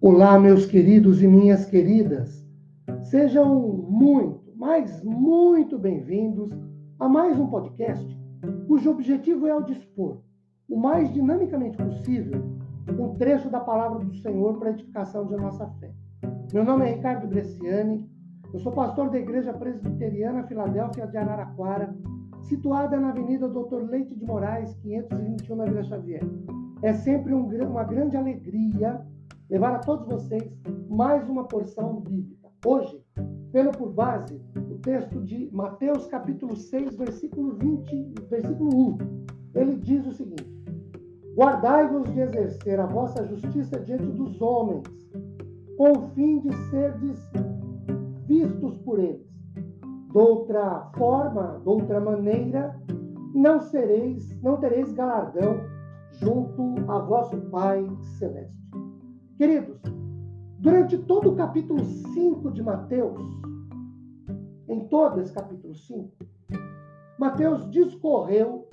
Olá, meus queridos e minhas queridas. Sejam muito, mas muito bem-vindos a mais um podcast cujo objetivo é o dispor, o mais dinamicamente possível, um trecho da palavra do Senhor para a edificação de nossa fé. Meu nome é Ricardo Bresciani, eu sou pastor da Igreja Presbiteriana Filadélfia de Araraquara, situada na Avenida Doutor Leite de Moraes, 521 na Vila Xavier. É sempre um, uma grande alegria levar a todos vocês mais uma porção bíblica. Hoje, tendo por base o texto de Mateus capítulo 6, versículo 20, versículo 1. Ele diz o seguinte: Guardai-vos de exercer a vossa justiça diante dos homens, com o fim de serdes vistos por eles. Doutra forma, doutra maneira, não sereis, não tereis galardão junto a vosso Pai celeste. Queridos, durante todo o capítulo 5 de Mateus, em todo esse capítulo 5, Mateus discorreu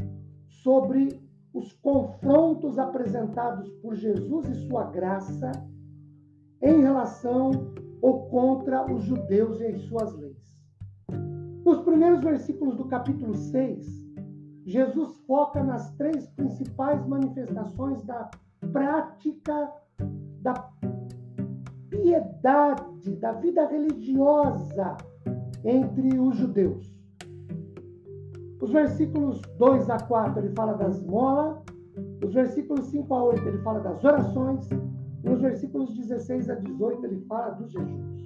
sobre os confrontos apresentados por Jesus e sua graça em relação ou contra os judeus e as suas leis. Nos primeiros versículos do capítulo 6, Jesus foca nas três principais manifestações da prática da piedade, da vida religiosa entre os judeus. Os versículos 2 a 4 ele fala da esmola, os versículos 5 a 8 ele fala das orações, e nos versículos 16 a 18 ele fala dos jejuns.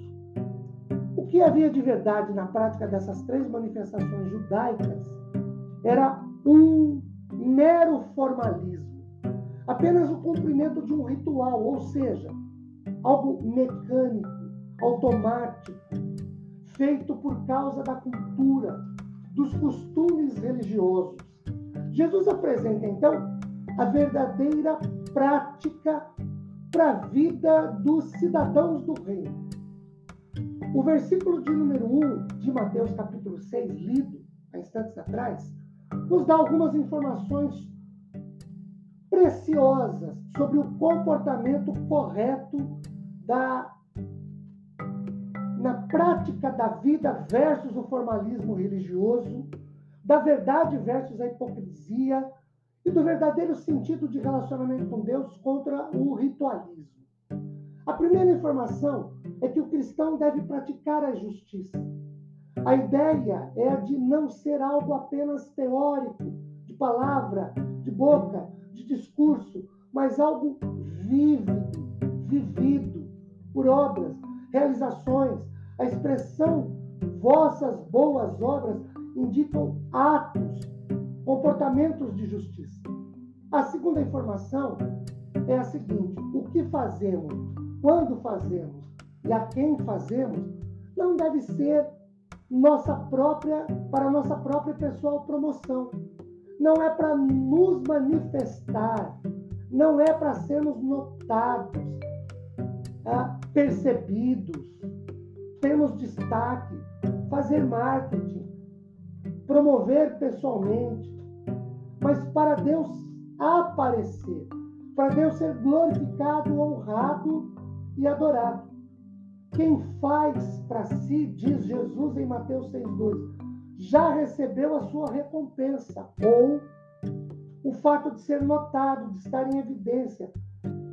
O que havia de verdade na prática dessas três manifestações judaicas era um mero formalismo apenas o cumprimento de um ritual, ou seja, algo mecânico, automático, feito por causa da cultura, dos costumes religiosos. Jesus apresenta então a verdadeira prática para a vida dos cidadãos do reino. O versículo de número 1 de Mateus capítulo 6, lido há instantes atrás, nos dá algumas informações preciosas sobre o comportamento correto da na prática da vida versus o formalismo religioso, da verdade versus a hipocrisia e do verdadeiro sentido de relacionamento com Deus contra o ritualismo. A primeira informação é que o cristão deve praticar a justiça. A ideia é a de não ser algo apenas teórico, de palavra, de boca, de discurso, mas algo vívido, vivido por obras, realizações. A expressão vossas boas obras indicam atos, comportamentos de justiça. A segunda informação é a seguinte: o que fazemos, quando fazemos e a quem fazemos, não deve ser nossa própria para nossa própria pessoal promoção, não é para nos manifestar, não é para sermos notados, tá? percebidos, termos destaque, fazer marketing, promover pessoalmente, mas para Deus aparecer, para Deus ser glorificado, honrado e adorado. Quem faz para si, diz Jesus em Mateus 6,2, já recebeu a sua recompensa, ou o fato de ser notado, de estar em evidência,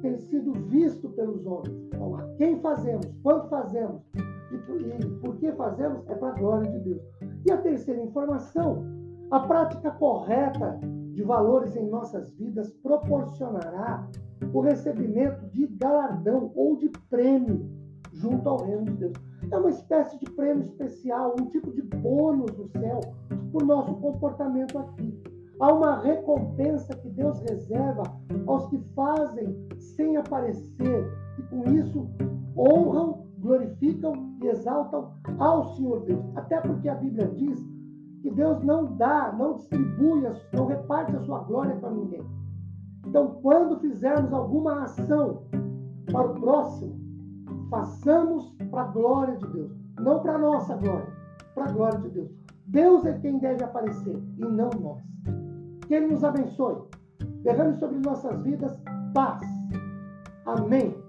ter sido visto pelos homens. Então, a quem fazemos, quando fazemos e por, e por que fazemos, é para a glória de Deus. E a terceira informação, a prática correta de valores em nossas vidas proporcionará o recebimento de galardão ou de prêmio junto ao reino de Deus. É uma espécie de prêmio especial, um tipo de bônus do céu por nosso comportamento aqui. Há uma recompensa que Deus reserva aos que fazem sem aparecer e com isso honram, glorificam e exaltam ao Senhor Deus. Até porque a Bíblia diz que Deus não dá, não distribui, não reparte a sua glória para ninguém. Então, quando fizermos alguma ação para o próximo, façamos para a glória de Deus, não para a nossa glória, para a glória de Deus. Deus é quem deve aparecer e não nós. Que Ele nos abençoe. Derrame sobre nossas vidas paz. Amém.